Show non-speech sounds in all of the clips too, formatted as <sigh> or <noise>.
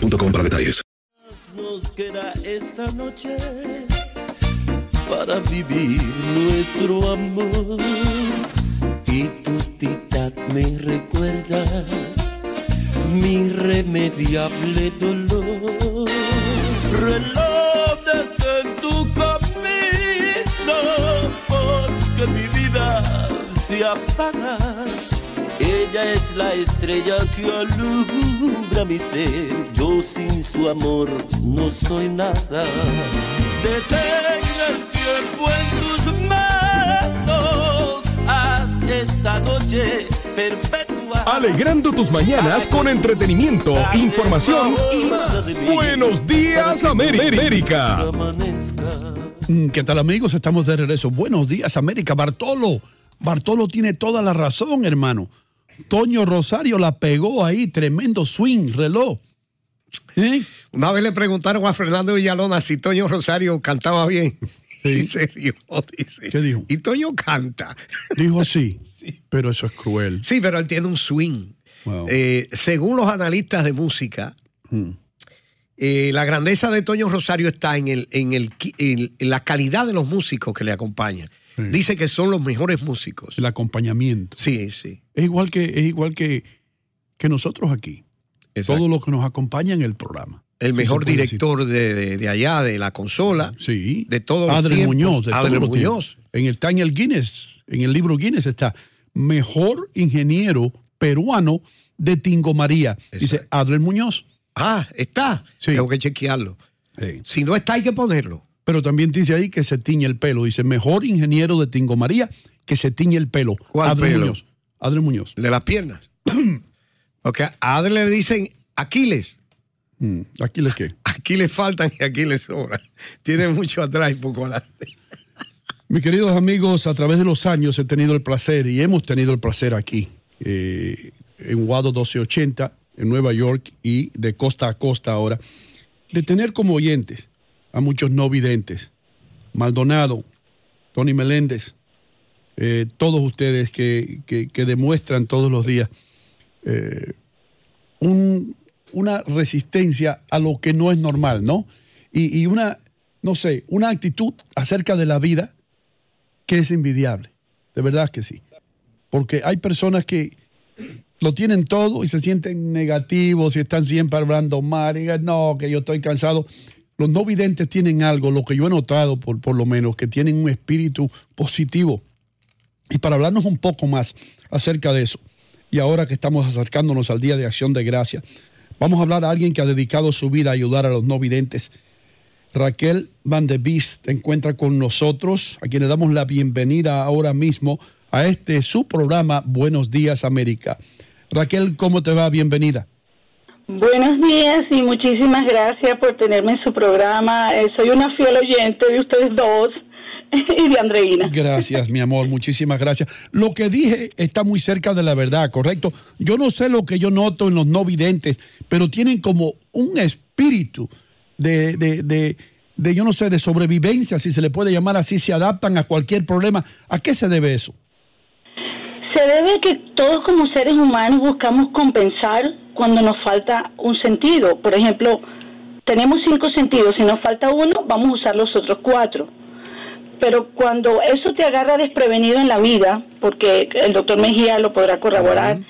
para detalles. Nos queda esta noche para vivir nuestro amor. Y tu tita me recuerda mi irremediable dolor. Reloj detén tu camino porque mi vida se apaga. Ella es la estrella que alumbra mi ser. Yo sin su amor no soy nada. Detén el tiempo en tus manos. Haz esta noche perpetua. Alegrando tus mañanas con entretenimiento, información y más. Buenos días, América. Mm, ¿Qué tal amigos? Estamos de regreso. Buenos días América. Bartolo. Bartolo tiene toda la razón, hermano. Toño Rosario la pegó ahí, tremendo swing, reloj. ¿Eh? Una vez le preguntaron a Fernando Villalona si Toño Rosario cantaba bien. <laughs> Y se rió, dice. ¿Qué dijo? Y Toño canta. Dijo así, <laughs> pero eso es cruel. Sí, pero él tiene un swing. Eh, según los analistas de música, Hmm. eh, la grandeza de Toño Rosario está en, el, en, el, en la calidad de los músicos que le acompañan. Dice que son los mejores músicos. El acompañamiento. Sí, sí. Es igual que, es igual que, que nosotros aquí. Todos los que nos acompañan en el programa. El Sí, mejor director de, de- de allá, de la consola. Sí. De todos los tiempos. Muñoz, de todos Muñoz. En el, está en el Guinness, en el libro Guinness está mejor ingeniero peruano de Tingo María. Dice Adrián Muñoz. Ah, está. Tengo que chequearlo. Si no está, hay que ponerlo. Pero también dice ahí que se tiñe el pelo. Dice mejor ingeniero de Tingo María que se tiñe el pelo. ¿Cuál pelo? Muñoz. Adrián Muñoz. De las piernas. <clears throat> Porque a Adel le dicen Aquiles. ¿Aquiles qué? <laughs> Aquí le faltan y aquí le sobran. Tiene mucho atrás y poco adelante. <laughs> Mis queridos amigos, a través de los años he tenido el placer y hemos tenido el placer aquí, eh, en Wado 1280, en Nueva York y de costa a costa ahora, de tener como oyentes a muchos no videntes. Maldonado, Tony Meléndez, eh, todos ustedes que, que- demuestran todos los días eh, un- una resistencia a lo que no es normal, ¿no? Y, y una, no sé, una actitud acerca de la vida que es envidiable. De verdad que sí. Porque hay personas que lo tienen todo y se sienten negativos y están siempre hablando mal. Y no, que yo estoy cansado. Los no videntes tienen algo, lo que yo he notado por, por lo menos, que tienen un espíritu positivo. Y para hablarnos un poco más acerca de eso, y ahora que estamos acercándonos al Día de Acción de Gracia, vamos a hablar a alguien que ha dedicado su vida a ayudar a los no videntes. Raquel Van de Beest se encuentra con nosotros, a quien le damos la bienvenida ahora mismo a este su programa Buenos Días América. Raquel, ¿cómo te va? Bienvenida. Buenos días y muchísimas gracias por tenerme en su programa. Eh, soy una fiel oyente de ustedes dos <laughs> y de Andreina. Gracias, mi amor, muchísimas gracias. Lo que dije está muy cerca de la verdad, correcto. Yo no sé lo que yo noto en los no videntes, pero tienen como un espíritu de, de, de, de, yo no sé, de sobrevivencia, si se le puede llamar así, se adaptan a cualquier problema. ¿A qué se debe eso? Se debe a que todos como seres humanos buscamos compensar cuando nos falta un sentido. Por ejemplo, tenemos cinco sentidos, si nos falta uno, vamos a usar los otros cuatro. Pero cuando eso te agarra desprevenido en la vida, porque el doctor Mejía lo podrá corroborar,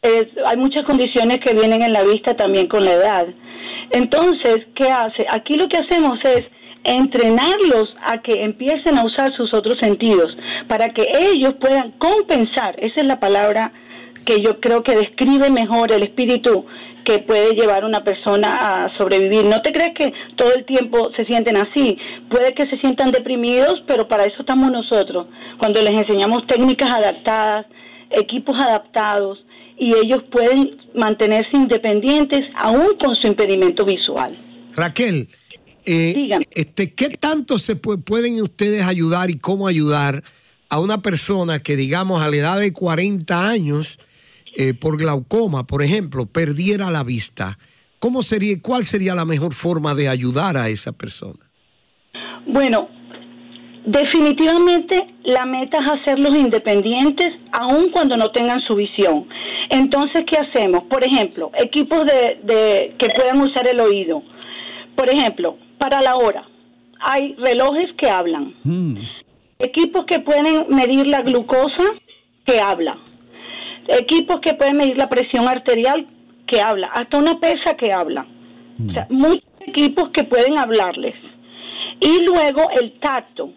es, hay muchas condiciones que vienen en la vista también con la edad. Entonces, ¿qué hace? Aquí lo que hacemos es entrenarlos a que empiecen a usar sus otros sentidos para que ellos puedan compensar, esa es la palabra que yo creo que describe mejor el espíritu que puede llevar una persona a sobrevivir. No te crees que todo el tiempo se sienten así. Puede que se sientan deprimidos, pero para eso estamos nosotros. Cuando les enseñamos técnicas adaptadas, equipos adaptados, y ellos pueden mantenerse independientes aún con su impedimento visual. Raquel, eh, este, ¿qué tanto se pueden ustedes ayudar y cómo ayudar a una persona que, digamos, a la edad de 40 años, eh, por glaucoma, por ejemplo, perdiera la vista, ¿cómo sería, cuál sería la mejor forma de ayudar a esa persona? Bueno, definitivamente la meta es hacerlos independientes aun cuando no tengan su visión. Entonces, ¿qué hacemos? Por ejemplo, equipos de, que puedan usar el oído. Por ejemplo, para la hora, hay relojes que hablan. Mm. Equipos que pueden medir la glucosa que habla equipos que pueden medir la presión arterial que habla, hasta una pesa que habla. O sea, muchos equipos que pueden hablarles. Y luego el tacto,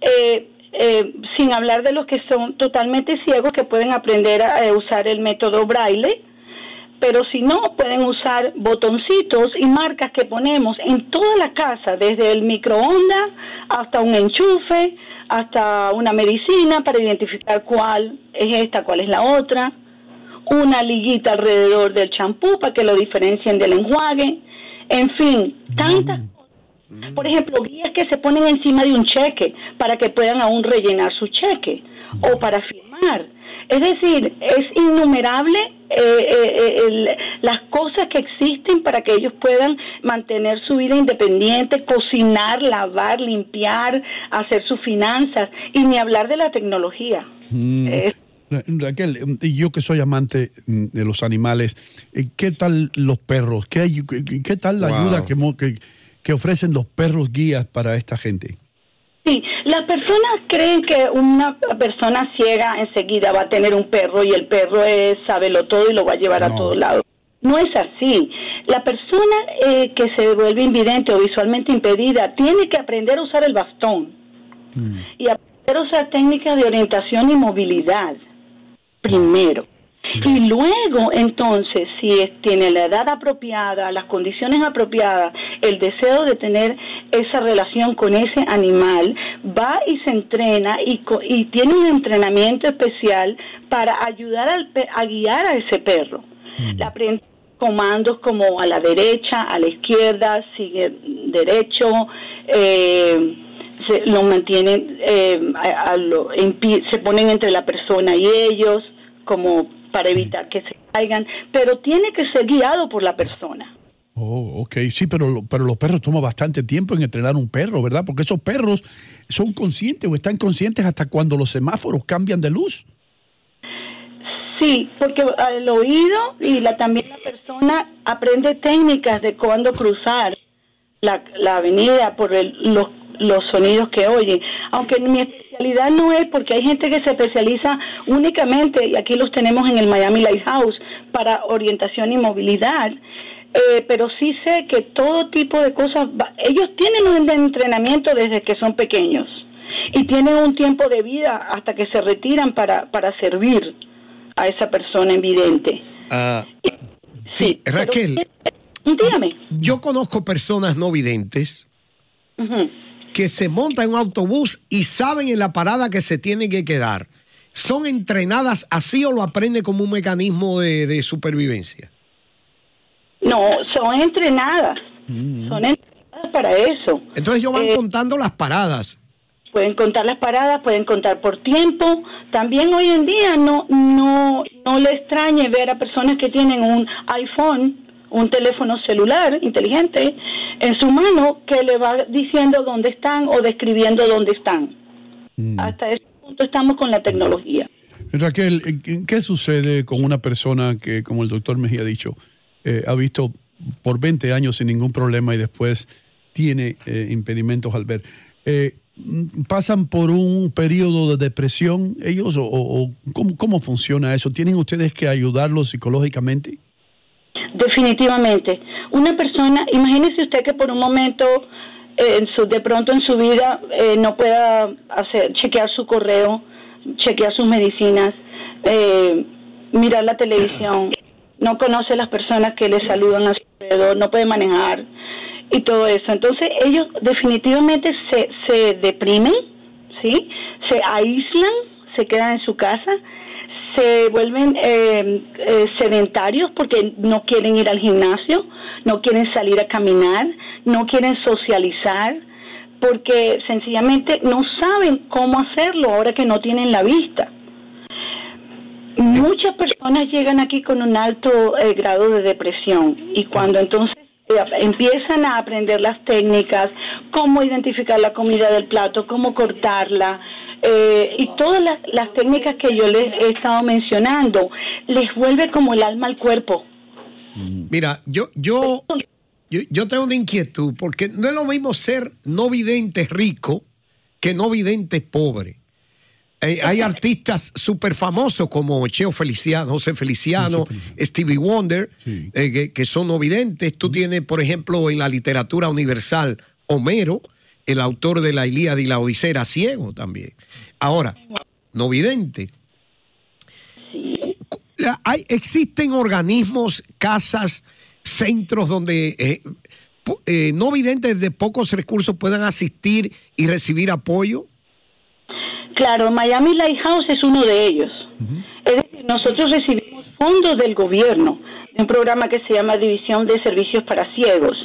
eh, eh, sin hablar de los que son totalmente ciegos que pueden aprender a, usar el método braille, pero si no, pueden usar botoncitos y marcas que ponemos en toda la casa, desde el microondas hasta un enchufe, hasta una medicina para identificar cuál es esta, cuál es la otra, una liguita alrededor del champú para que lo diferencien del enjuague, en fin, tantas cosas. Por ejemplo, guías que se ponen encima de un cheque para que puedan aún rellenar su cheque o para firmar. Es decir, es innumerable eh, eh, eh, las cosas que existen para que ellos puedan mantener su vida independiente, cocinar, lavar, limpiar, hacer sus finanzas y ni hablar de la tecnología. Mm. Raquel, yo que soy amante mm, de los animales, ¿qué tal los perros? ¿Qué, qué tal la ayuda que, que ofrecen los perros guías para esta gente? Sí, las personas creen que una persona ciega enseguida va a tener un perro y el perro es sabelo todo y lo va a llevar a todos lados. No es así. La persona eh, que se vuelve invidente o visualmente impedida tiene que aprender a usar el bastón mm. y aprender a usar técnicas de orientación y movilidad primero. Y luego, entonces, si tiene la edad apropiada, las condiciones apropiadas, el deseo de tener esa relación con ese animal, va y se entrena y, y tiene un entrenamiento especial para ayudar al, a guiar a ese perro. Mm. aprende comandos como a la derecha, a la izquierda, sigue derecho, eh, se lo mantienen, eh, se ponen entre la persona y ellos como para evitar que se caigan, pero tiene que ser guiado por la persona. Oh, ok, sí, pero, pero los perros toman bastante tiempo en entrenar un perro, ¿verdad? Porque esos perros son conscientes o están conscientes hasta cuando los semáforos cambian de luz. Sí, porque el oído y la, también la persona aprende técnicas de cuándo cruzar la, la avenida por los, los sonidos que oye. Aunque mi especialidad no es porque hay gente que se especializa únicamente, y aquí los tenemos en el Miami Lighthouse, para orientación y movilidad. Eh, pero sí sé que todo tipo de cosas, ellos tienen un entrenamiento desde que son pequeños y tienen un tiempo de vida hasta que se retiran para, para servir a esa persona invidente. Ah, sí, Raquel. dígame. Yo conozco personas no videntes que se montan en un autobús y saben en la parada que se tienen que quedar. ¿Son entrenadas así o lo aprenden como un mecanismo de, supervivencia? No, son entrenadas. Mm. Son entrenadas para eso. Entonces ellos van Eh, contando las paradas. pueden contar las paradas, pueden contar por tiempo. También hoy en día no no no le extrañe ver a personas que tienen un iPhone, un teléfono celular inteligente en su mano que le va diciendo dónde están o describiendo dónde están. Hasta ese punto estamos con la tecnología. Raquel, ¿qué- ¿qué sucede con una persona que, como el doctor Mejía ha dicho, eh, ha visto por 20 años sin ningún problema y después tiene eh, impedimentos al ver? Eh, ¿Pasan por un periodo de depresión ellos o, o- o cómo, cómo funciona eso? ¿Tienen ustedes que ayudarlos psicológicamente? Definitivamente. Una persona, imagínese usted que por un momento, eh, en su, de pronto en su vida, eh, no pueda hacer, chequear su correo, chequear sus medicinas, eh, mirar la televisión, no conoce las personas que le saludan a su alrededor, no puede manejar y todo eso. Entonces ellos definitivamente se, se deprimen, ¿sí? Se aíslan, se quedan en su casa, se vuelven eh, eh, sedentarios porque no quieren ir al gimnasio, no quieren salir a caminar, no quieren socializar, porque sencillamente no saben cómo hacerlo ahora que no tienen la vista. Muchas personas llegan aquí con un alto eh, grado de depresión y cuando entonces eh, empiezan a aprender las técnicas, cómo identificar la comida del plato, cómo cortarla, eh, y todas las, las técnicas que yo les he estado mencionando, les vuelve como el alma al cuerpo. Mira, yo, yo, yo, yo tengo una inquietud, porque no es lo mismo ser no vidente rico que no vidente pobre. Eh, hay artistas súper famosos como Cheo Feliciano, José Feliciano, Stevie Wonder, eh, que, que son no videntes. Tú tienes, por ejemplo, en la literatura universal, Homero, el autor de la Ilíada y la Odisea, era ciego también. Ahora, no vidente. Hay, existen organismos, casas, centros donde eh, eh, no videntes de pocos recursos puedan asistir y recibir apoyo. Claro, Miami Lighthouse es uno de ellos. Es decir, nosotros recibimos fondos del gobierno de un programa que se llama División de Servicios para Ciegos,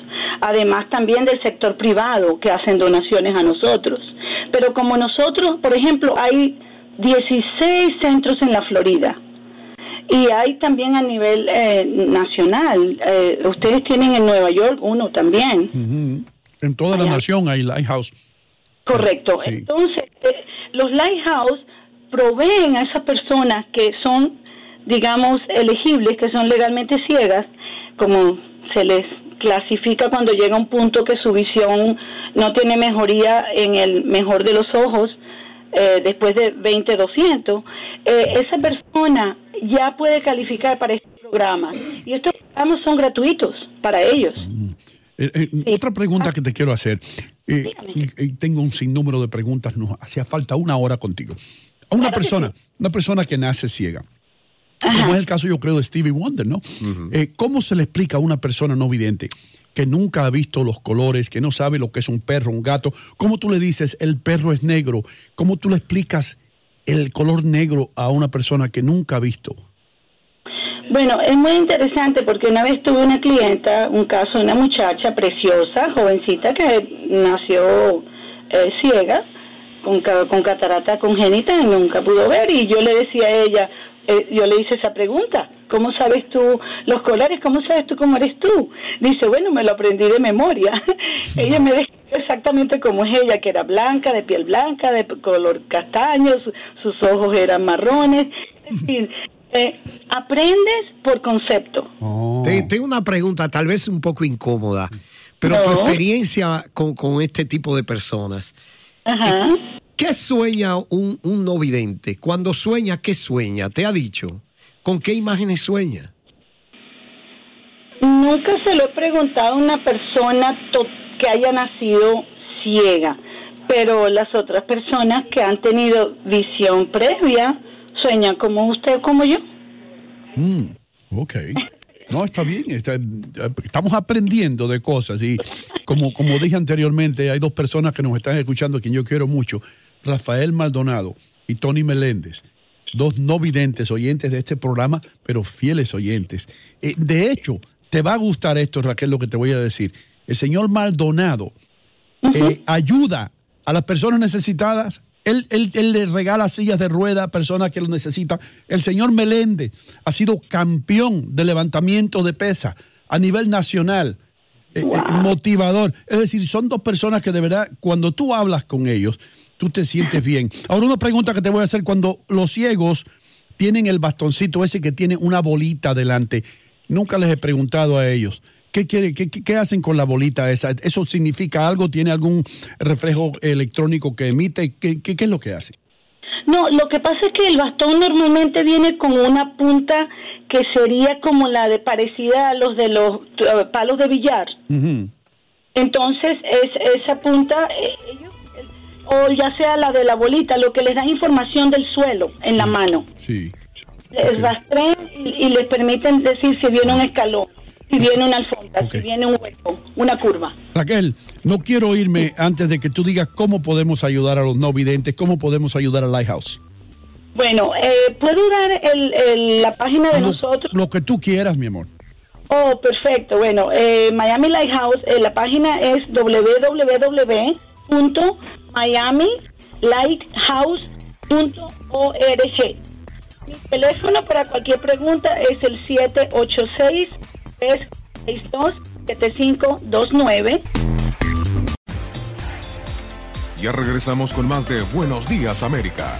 además también del sector privado que hacen donaciones a nosotros. Pero como nosotros, por ejemplo, hay 16 centros en la Florida y hay también a nivel eh, nacional. Eh, ustedes tienen en Nueva York uno también. En toda la nación hay Lighthouse. Correcto. Entonces, eh, los Lighthouse proveen a esas personas que son, digamos, elegibles, que son legalmente ciegas, como se les clasifica cuando llega un punto que su visión no tiene mejoría en el mejor de los ojos, eh, después de 20-200, eh, esa persona ya puede calificar para este programa. Y estos programas son gratuitos para ellos. Eh, eh, Otra pregunta que te quiero hacer. Tengo un sinnúmero de preguntas, nos hacía falta una hora contigo. A una persona, una persona que nace ciega, como es el caso yo creo de Stevie Wonder, ¿no? Eh, ¿Cómo se le explica a una persona no vidente que nunca ha visto los colores, que no sabe lo que es un perro, un gato? ¿Cómo tú le dices el perro es negro? ¿Cómo tú le explicas el color negro a una persona que nunca ha visto? Bueno, es muy interesante porque una vez tuve una clienta, un caso de una muchacha preciosa, jovencita que nació eh, ciega, con, con catarata congénita y nunca pudo ver y yo le decía a ella, eh, yo le hice esa pregunta, ¿cómo sabes tú los colores? ¿Cómo sabes tú cómo eres tú? Dice, bueno, me lo aprendí de memoria. <laughs> ella me describió exactamente como es ella, que era blanca, de piel blanca, de color castaño, su- sus ojos eran marrones. Es <laughs> decir, eh, aprendes por concepto. Te- tengo una pregunta, tal vez un poco incómoda, pero tu No. experiencia con, con este tipo de personas. Eh, ¿Qué sueña un, un no vidente? Cuando sueña, ¿qué sueña? ¿Te ha dicho? ¿Con qué imágenes sueña? Nunca se lo he preguntado a una persona que haya nacido ciega, pero las otras personas que han tenido visión previa sueñan como usted o como yo. Mm, ok. No, está bien. está- estamos aprendiendo de cosas. Y como, como dije anteriormente, hay dos personas que nos están escuchando, a quien yo quiero mucho: Rafael Maldonado y Tony Meléndez. Dos no videntes oyentes de este programa, pero fieles oyentes. Eh, de hecho, te va a gustar esto, Raquel, lo que te voy a decir. El señor Maldonado eh, ayuda a las personas necesitadas. Él, él, él, le regala sillas de rueda a personas que lo necesitan. El señor Meléndez ha sido campeón de levantamiento de pesa a nivel nacional. Eh, motivador. Es decir, son dos personas que de verdad, cuando tú hablas con ellos, tú te sientes bien. Ahora, una pregunta que te voy a hacer, cuando los ciegos tienen el bastoncito ese que tiene una bolita delante, nunca les he preguntado a ellos. ¿Qué, quiere, qué, qué, hacen con la bolita esa? ¿Eso significa algo? ¿Tiene algún reflejo electrónico que emite? ¿Qué, qué, qué es lo que hace? No, lo que pasa es que el bastón normalmente viene con una punta que sería como la de parecida a los de los uh, palos de billar. Entonces, es, esa punta, eh, o ya sea la de la bolita, lo que les da información del suelo en la mano. Sí. Les rastrean y, les permiten decir si viene un escalón, si viene una alfombra, si viene un hueco, una curva. Raquel, no quiero irme antes de que tú digas cómo podemos ayudar a los no videntes, cómo podemos ayudar a Lighthouse. Bueno, eh, ¿puedo dar el, la página de nosotros? Lo que tú quieras, mi amor. Oh, perfecto. Bueno, eh, Miami Lighthouse, eh, la página es www.miamilighthouse.org. Mi teléfono para cualquier pregunta es el 786-362-7529. Ya regresamos con más de Buenos Días, América.